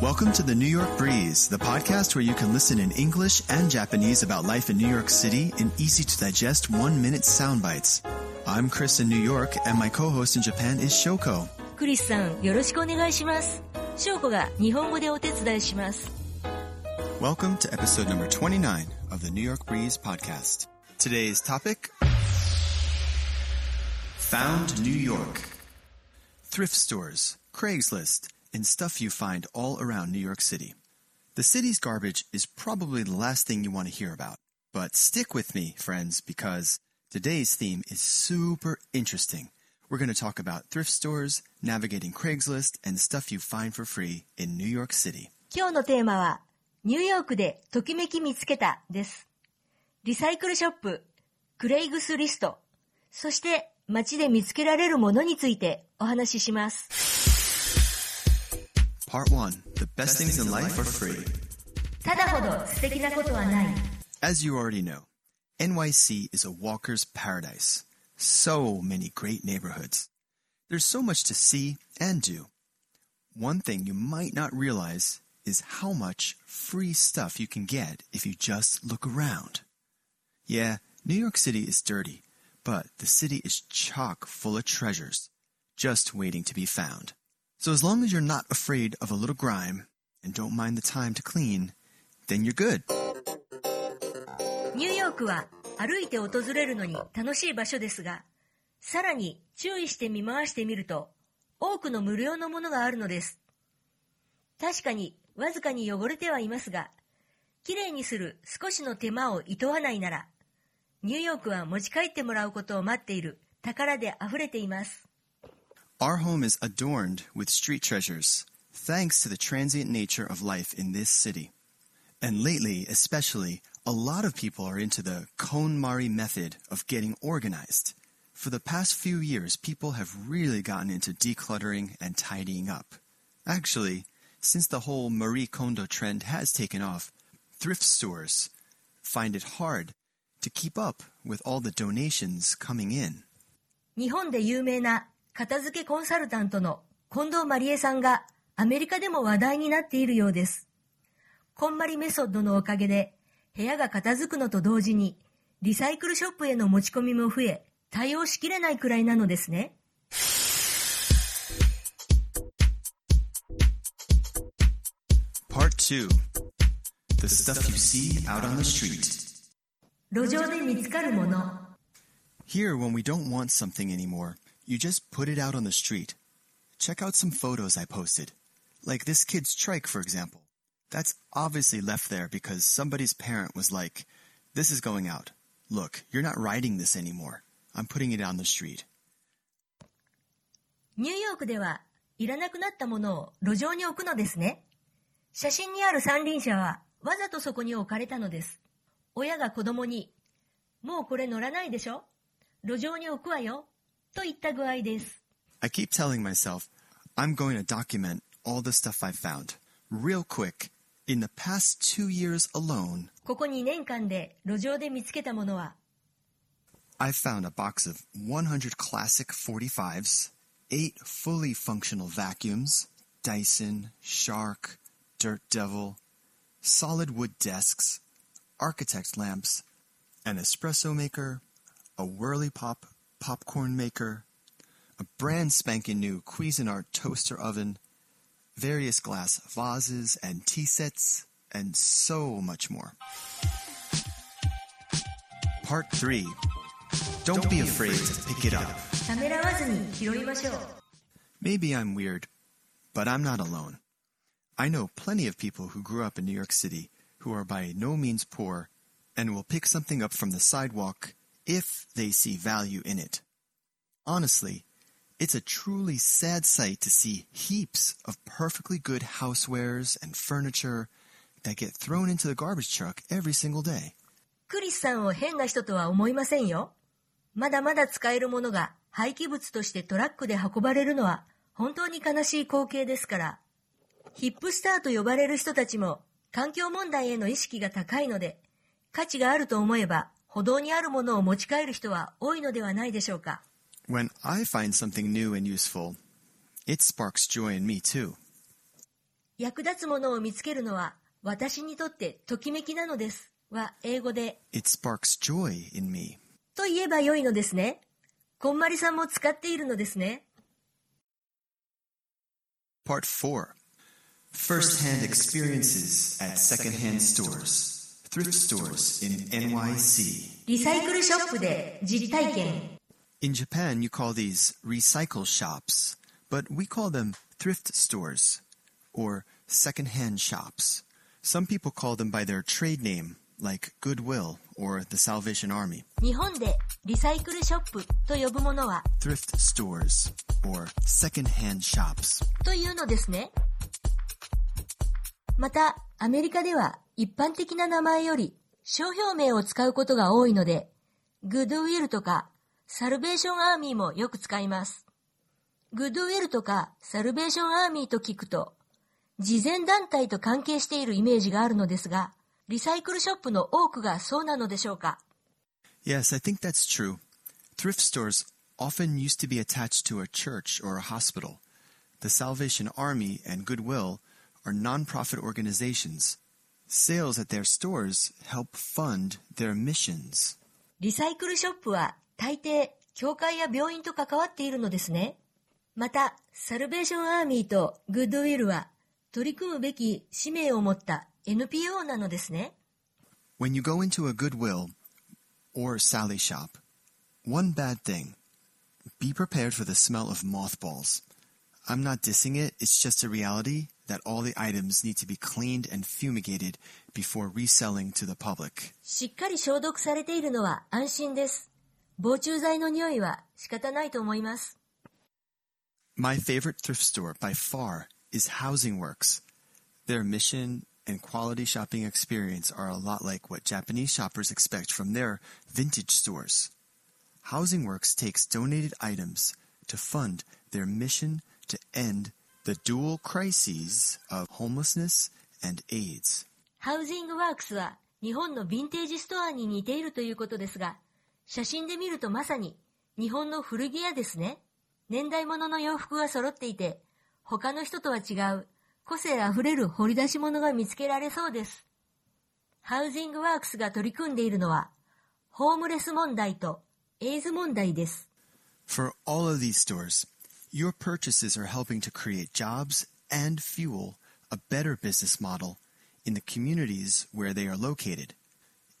Welcome to the New York Breeze, the podcast where you can listen in English and Japanese about life in New York City in easy to digest one minute sound bites. I'm Chris in New York, and my co host in Japan is Shoko. クリスさん、よろしくお願いします。翔子が日本語でお手伝いします。 Welcome to episode number 29 of the New York Breeze podcast. Today's topic Found New York. Thrift stores, Craigslist, and stuff you find all around New York City. The city's garbage is probably the last thing you want to hear about. But stick with me, friends, because today's theme is super interesting. We're going to talk about thrift stores, navigating Craigslist, and stuff you find for free in New York City. 今日のテーマは、ニューヨークでときめき見つけたです。リサイクルショップ、クレイグスリスト、そして街で見つけられるものについてお話しします。 Part 1 The best things in life are free. ただほど素敵なことはない。 As you already know, NYC is a walker's paradise. So many great neighborhoods. There's so much to see and do. One thing you might not realize is how much free stuff you can get if you just look around. Yeah, New York City is dirty, but the city is chock full of treasures, just waiting to be found. So as long as you're not afraid of a little grime and don't mind the time to clean, then you're good. ニューヨークは歩いて訪れるのに楽しい場所ですが、さらに注意して見回してみると、多くの無料のものがあるのです。確かにわずかに汚れてはいますが、きれいにする少しの手間を厭わないなら、ニューヨークは持ち帰ってもらうことを待っている宝で溢れています。Our home is adorned with street treasures, thanks to the transient nature of life in this city. And lately, especially, a lot of people are into the KonMari method of getting organized. For the past few years, people have really gotten into decluttering and tidying up. Actually, since the whole Marie Kondo trend has taken off, thrift stores find it hard to keep up with all the donations coming in. 日本で有名な 片付けコンサルタントの近藤まりえさんがアメリカでも話題になっているようです。こんまりメソッドのおかげで部屋が片付くのと同時にリサイクルショップへの持ち込みも増え対応しきれないくらいなのですね。Part 2 The stuff you see out on the street. 路上で見つかるもの。Here, when we don't want something anymore, you just put it out on the street. Check out some photos I posted. Like this kid's trike, for example. That's obviously left there because somebody's parent was like, This is going out. Look, you're not riding this anymore. I'm putting it on the street. ニューヨークではいらなくなったものを路上に置くのですね。写真にある三輪車はわざとそこに置かれたのです。親が子供に、もうこれ乗らないでしょ路上に置くわよ。と言った具合です。 I keep telling myself, I'm going to document all the stuff I've found. Real quick, in the past two years alone, ここ2年間で路上で見つけたものは、 I've found a box of 100 classic 45s, 8 fully functional vacuums, Dyson, Shark, Dirt Devil, solid wood desks, architect lamps, an espresso maker, a Whirly Pop popcorn maker, a brand spanking new Cuisinart toaster oven, various glass vases and tea sets, and so much more. Part 3 Don't, Don't be afraid, afraid to pick it up. Maybe I'm weird, but I'm not alone. I know plenty of people who grew up in New York City who are by no means poor and will pick something up from the sidewalk if they see value in it. Honestly, it's a truly sad sight to see heaps of perfectly good housewares and furniture that get thrown into the garbage truck every single day. クリスさんを変な人とは思いませんよ。まだまだ使えるものが廃棄物としてトラックで運ばれるのは本当に悲しい光景ですから。ヒップスターと呼ばれる人たちも環境問題への意識が高いので、価値があると思えば歩道にあるものを持ち帰る人は多いのではないでしょうか。When I find something new and useful, it sparks joy in me too. 役立つものを見つけるのは私にとってときめきなのですは英語で It sparks joy in me. と言えば良いのですね。こんまりさんも使っているのですね。Part 4 First hand experiences at secondhand stores, thrift stores in NYC. リサイクルショップで実体験。 In Japan, you call these recycle shops, but we call them thrift stores or secondhand shops. Some people call them by their trade name, like Goodwill or the Salvation Army. 日本でリサイクルショップと呼ぶものは Thrift stores or secondhand shops. というのですね。また、アメリカでは 一般的な名前より商標名を使うことが多いので、グッドウィルとかサルベーションアーミーもよく使います。グッドウィルとかサルベーションアーミーと聞くと、慈善団体と関係しているイメージがあるのですが、リサイクルショップの多くがそうなのでしょうか Yes, I think that's true. Thrift stores often used to be attached to a church or a hospital. The Salvation Army and Goodwill are nonprofit organizations. Sales at their stores help fund their missions. リサイクルショップは大抵教会や病院と関わっているのですね。また、サルベーションアーミーとグッドウィルは取り組むべき使命を持った NPO なのですね。 When you go into a Goodwill or Sally shop, one bad thing be prepared for the smell of mothballs. I'm not dissing it, it's just a reality that all the items need to be cleaned and fumigated before reselling to the public. しっかり消毒されているのは安心です。防虫剤の匂いは仕方ないと思います。 My favorite thrift store by far is Housing Works. Their mission and quality shopping experience are a lot like what Japanese shoppers expect from their vintage stores. Housing Works takes donated items to fund their mission to end the dual crises of homelessness and AIDS. ハウジングワークスは日本のヴィンテージストアに似ているということですが、写真で見るとまさに日本の古着屋ですね。年代物の洋服が揃っていて、他の人とは違う個性あふれる掘り出し物が見つけられそうです。ハウジングワークスが取り組んでいるのは、ホームレス問題とエイズ問題です。For all of these stores, your purchases are helping to create jobs and fuel a better business model in the communities where they are located.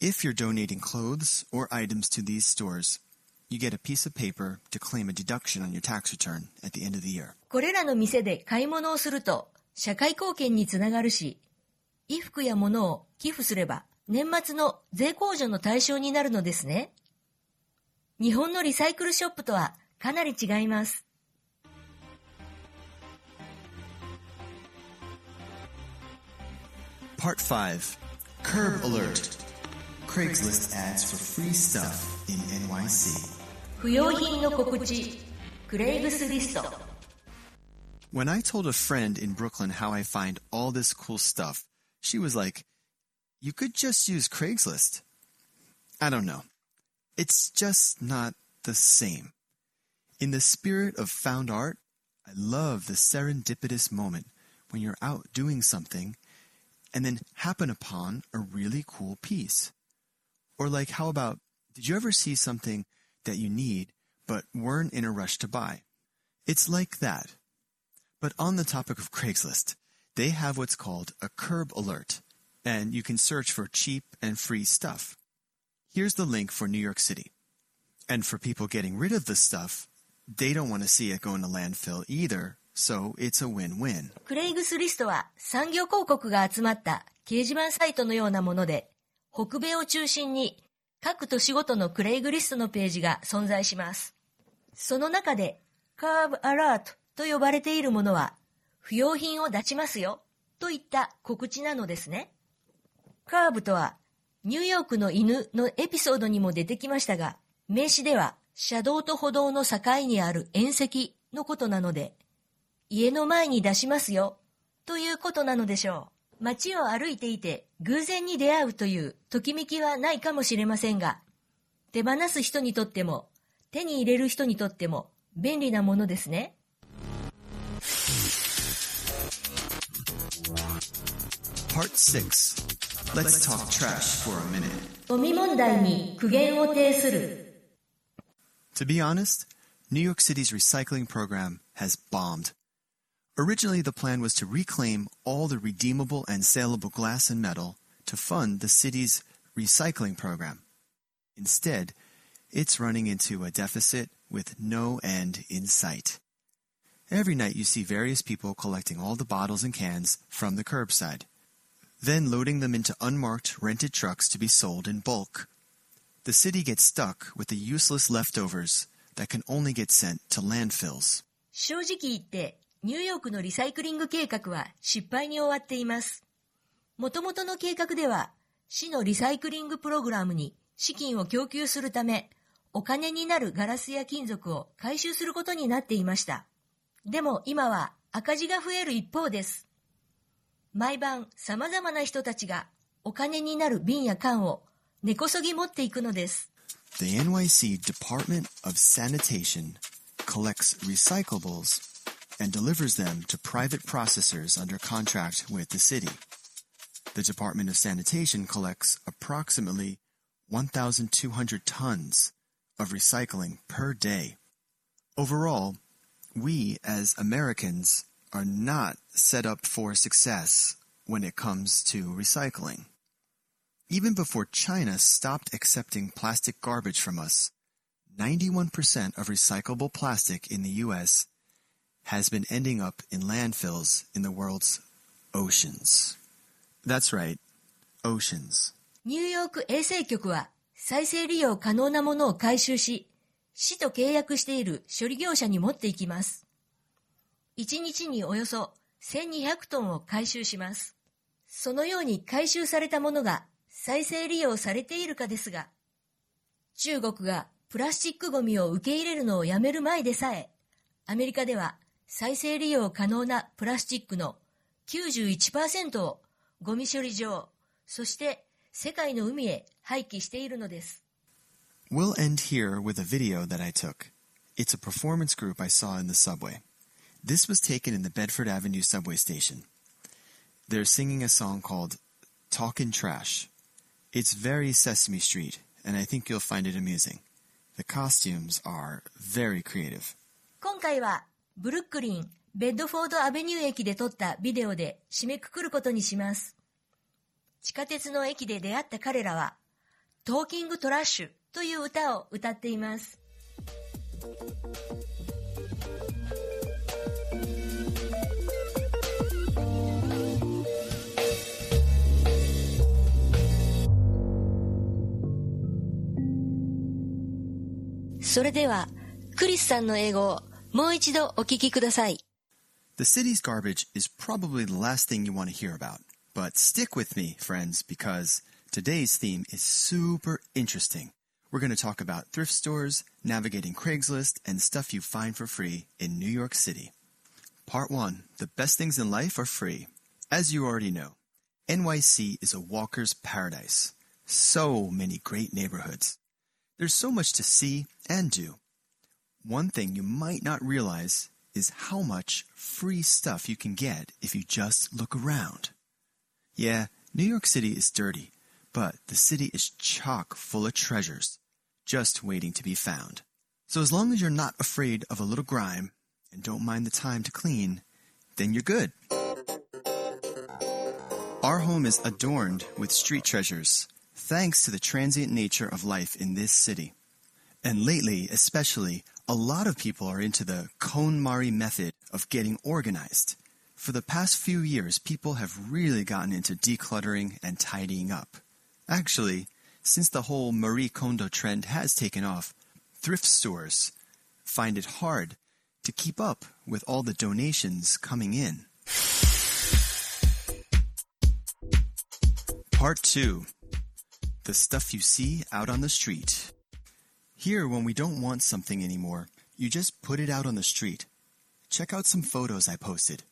If you're donating clothes or items to these stores, you get a piece of paper to claim a deduction on your tax return at the end of the year. これらの店で買い物をすると社会貢献につながるし、衣服や物を寄付すれば年末の税控除の対象になるのですね。日本のリサイクルショップとはかなり違います。 Part 5 Curb Alert Craigslist ads for free stuff in NYC. 不用品の告知、クレイグスリスト。 When I told a friend in Brooklyn how I find all this cool stuff, she was like, You could just use Craigslist. I don't know. It's just not the same. In the spirit of found art, I love the serendipitous moment when you're out doing something and then happen upon a really cool piece. Or, like, how about, did you ever see something that you need but weren't in a rush to buy? It's like that. But on the topic of Craigslist, they have what's called a curb alert, and you can search for cheap and free stuff. Here's the link for New York City. And for people getting rid of the stuff, they don't want to see it go in a landfill either, so a win-win. クレイグスリストは産業広告が集まった掲示板サイトのようなもので、北米を中心に各都市ごとのクレイグリストのページが存在します。その中で、カーブアラートと呼ばれているものは、不要品を出しますよといった告知なのですね。カーブとは、ニューヨークの犬のエピソードにも出てきましたが、名詞では車道と歩道の境にある縁石のことなので、家の前に出しますよ、ということなのでしょう。街を歩いていて偶然に出会うというときめきはないかもしれませんが、手放す人にとっても、手に入れる人にとっても便利なものですね。Part 6 Let's talk trash for a minute. ゴミ問題に苦言を呈する。To be honest, New York City's recycling program has bombed. Originally, the plan was to reclaim all the redeemable and saleable glass and metal to fund the city's recycling program. Instead, it's running into a deficit with no end in sight. Every night you see various people collecting all the bottles and cans from the curbside, then loading them into unmarked rented trucks to be sold in bulk. The city gets stuck with the useless leftovers that can only get sent to landfills. 正直言って、 ニューヨークのリサイクリング計画は失敗に終わっています。元々の計画では、市のリサイクリングプログラムに資金を供給するため、お金になるガラスや金属を回収することになっていました。でも今は赤字が増える一方です。毎晩様々な人たちがお金になる瓶や缶を根こそぎ持っていくのです。The NYC Department of Sanitation collects recyclables and delivers them to private processors under contract with the city. The Department of Sanitation collects approximately 1,200 tons of recycling per day. Overall, we as Americans are not set up for success when it comes to recycling. Even before China stopped accepting plastic garbage from us, 91% of recyclable plastic in the US has been ending up in landfills in the world's oceans. That's right, oceans. ニューヨーク衛生局は再生利用可能なものを回収し、市と契約している処理業者に持っていきます。1日におよそ1200トンを回収します。そのように回収されたものが再生利用されているかですが、中国がプラスチックゴミを受け入れるのをやめる前でさえ、アメリカでは再生利用可能なプラスチックの91%をゴミ処理場、そして世界の海へ廃棄しているのです。We'll end here with a video that I took. It's a performance group I saw in the subway. This was taken in the Bedford Avenue subway station. They're singing a song called Talkin' Trash. It's very Sesame Street, and I think you'll find it amusing. The costumes are very creative. 今回はブルックリン、ベッドフォードアベニュー駅で撮ったビデオで締めくくることにします。地下鉄の駅で出会った彼らは、トーキングトラッシュという歌を歌っています。それでは、クリスさんの英語をもう一度お聞きください。 The city's garbage is probably the last thing you want to hear about. But stick with me, friends, because today's theme is super interesting. We're going to talk about thrift stores, navigating Craigslist, and stuff you find for free in New York City. Part 1 The best things in life are free. As you already know, NYC is a walker's paradise. So many great neighborhoods. There's so much to see and do. One thing you might not realize is how much free stuff you can get if you just look around. Yeah, New York City is dirty, but the city is chock full of treasures, just waiting to be found. So as long as you're not afraid of a little grime and don't mind the time to clean, then you're good. Our home is adorned with street treasures, thanks to the transient nature of life in this city. And lately, especially, a lot of people are into the KonMari method of getting organized. For the past few years, people have really gotten into decluttering and tidying up. Actually, since the whole Marie Kondo trend has taken off, thrift stores find it hard to keep up with all the donations coming in. Part 2 The stuff you see out on the street. Here, when we don't want something anymore, you just put it out on the street. Check out some photos I posted.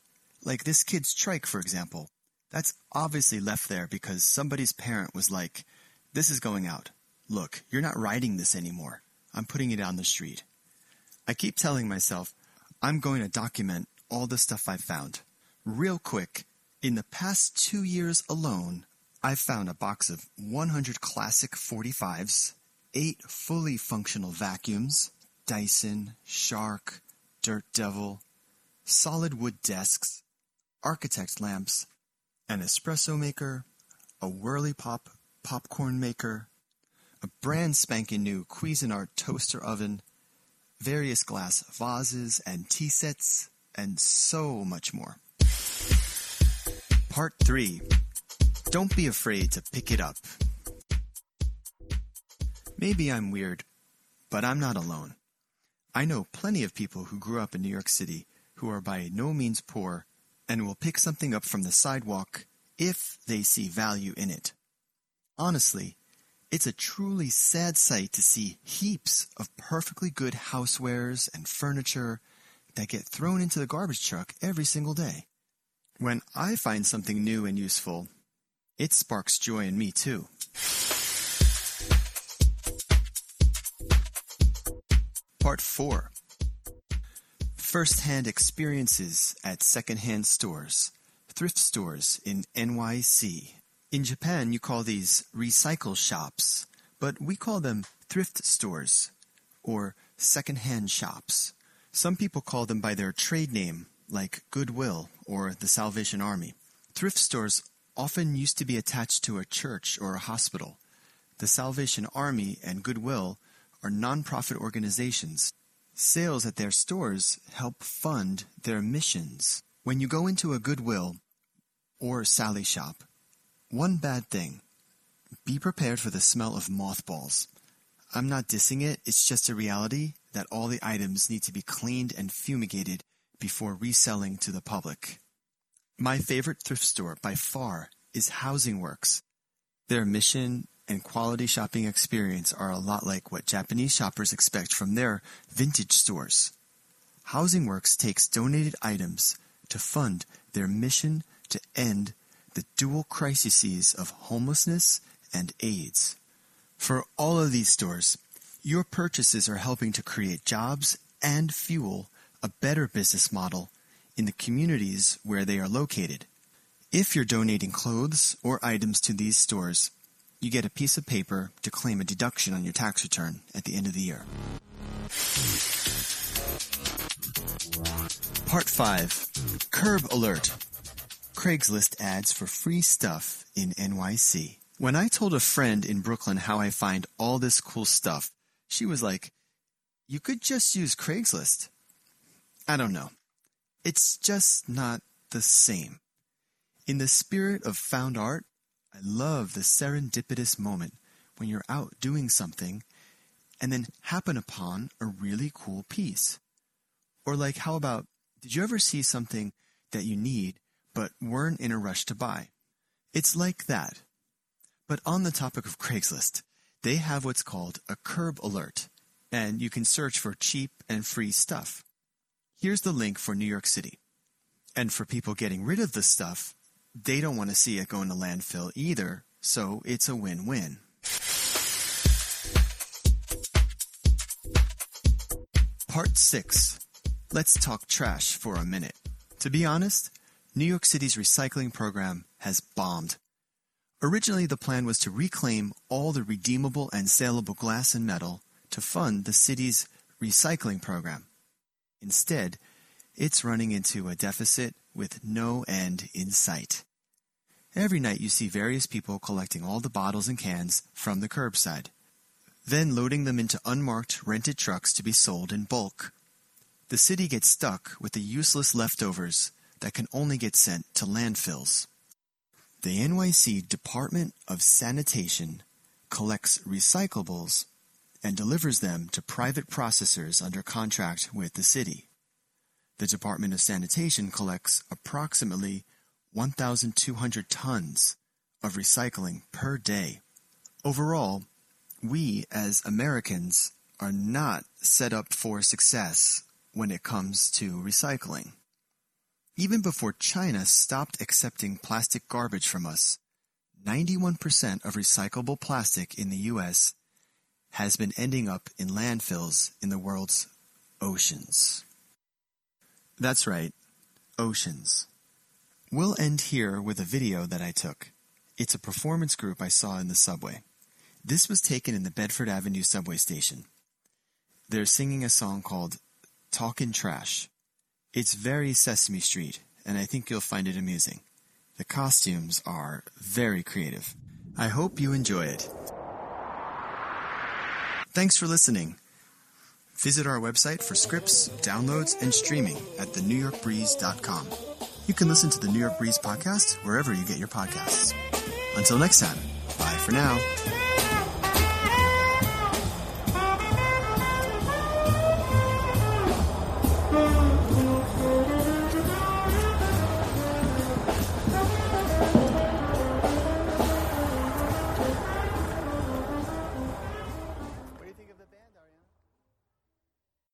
Like this kid's trike, for example. That's obviously left there because somebody's parent was like, This is going out. Look, you're not riding this anymore. I'm putting it on the street. I keep telling myself, I'm going to document all the stuff I've found. Real quick, In the past two years alone, I've found a box of 100 classic 45s, 8 fully functional vacuums, Dyson, Shark, Dirt Devil, solid wood desks, architect lamps, an espresso maker, a Whirly Pop popcorn maker, a brand spanking new Cuisinart toaster oven, various glass vases and tea sets, and so much more. Part 3 Don't be afraid to pick it up. Maybe I'm weird, but I'm not alone. I know plenty of people who grew up in New York City who are by no means poor and will pick something up from the sidewalk if they see value in it. Honestly, it's a truly sad sight to see heaps of perfectly good housewares and furniture that get thrown into the garbage truck every single day. When I find something new and useful, it sparks joy in me too. Part 4 First hand experiences at second-hand stores, thrift stores in NYC. In Japan, you call these recycle shops, but we call them thrift stores or second-hand shops. Some people call them by their trade name, like Goodwill or the Salvation Army. Thrift stores often used to be attached to a church or a hospital. The Salvation Army and Goodwill are nonprofit organizations. Sales at their stores help fund their missions. When you go into a Goodwill or Sally shop, one bad thing be prepared for the smell of mothballs. I'm not dissing it, it's just a reality that all the items need to be cleaned and fumigated before reselling to the public. My favorite thrift store by far is Housing Works. Their mission and quality shopping experience are a lot like what Japanese shoppers expect from their vintage stores. Housing Works takes donated items to fund their mission to end the dual crises of homelessness and AIDS. For all of these stores, your purchases are helping to create jobs and fuel a better business model in the communities where they are located. If you're donating clothes or items to these stores, you get a piece of paper to claim a deduction on your tax return at the end of the year. Part 5 Curb Alert Craigslist ads for free stuff in NYC. When I told a friend in Brooklyn how I find all this cool stuff, she was like, You could just use Craigslist. I don't know. It's just not the same. In the spirit of found art, I love the serendipitous moment when you're out doing something and then happen upon a really cool piece. Or, like, how about, did you ever see something that you need but weren't in a rush to buy? It's like that. But on the topic of Craigslist, they have what's called a curb alert, and you can search for cheap and free stuff. Here's the link for New York City. And for people getting rid of the stuff, they don't want to see it go in the landfill either, so it's a win-win. Part 6. Let's talk trash for a minute. To be honest, New York City's recycling program has bombed. Originally, the plan was to reclaim all the redeemable and saleable glass and metal to fund the city's recycling program. Instead, it's running into a deficit with no end in sight. Every night you see various people collecting all the bottles and cans from the curbside, then loading them into unmarked rented trucks to be sold in bulk. The city gets stuck with the useless leftovers that can only get sent to landfills. The NYC Department of Sanitation collects recyclables and delivers them to private processors under contract with the city. The Department of Sanitation collects approximately 1,200 tons of recycling per day. Overall, we as Americans are not set up for success when it comes to recycling. Even before China stopped accepting plastic garbage from us, 91% of recyclable plastic in the US has been ending up in landfills in the world's oceans. That's right, oceans. We'll end here with a video that I took. It's a performance group I saw in the subway. This was taken in the Bedford Avenue subway station. They're singing a song called Talkin' Trash. It's very Sesame Street, and I think you'll find it amusing. The costumes are very creative. I hope you enjoy it. Thanks for listening. Visit our website for scripts, downloads, and streaming at thenewyorkbreeze.com. You can listen to the New York Breeze podcast wherever you get your podcasts. Until next time, bye for now.